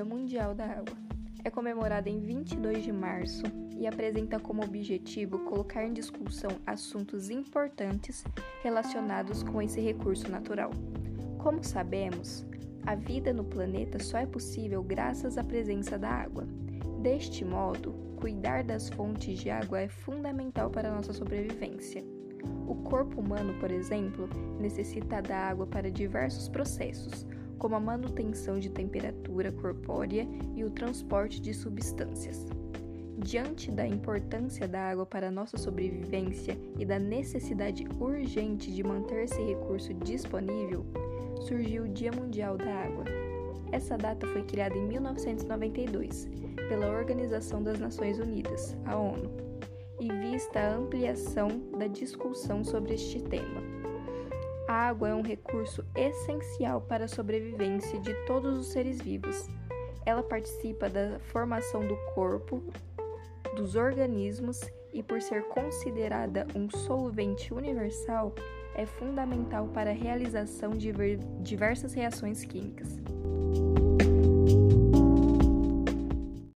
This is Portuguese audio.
Mundial da Água. É comemorada em 22 de março e apresenta como objetivo colocar em discussão assuntos importantes relacionados com esse recurso natural. Como sabemos, a vida no planeta só é possível graças à presença da água. Deste modo, cuidar das fontes de água é fundamental para a nossa sobrevivência. O corpo humano, por exemplo, necessita da água para diversos processos, como a manutenção de temperatura corpórea e o transporte de substâncias. Diante da importância da água para nossa sobrevivência e da necessidade urgente de manter esse recurso disponível, surgiu o Dia Mundial da Água. Essa data foi criada em 1992 pela Organização das Nações Unidas, a ONU, e vista a ampliação da discussão sobre este tema. Água é um recurso essencial para a sobrevivência de todos os seres vivos. Ela participa da formação do corpo, dos organismos e, por ser considerada um solvente universal, é fundamental para a realização de diversas reações químicas.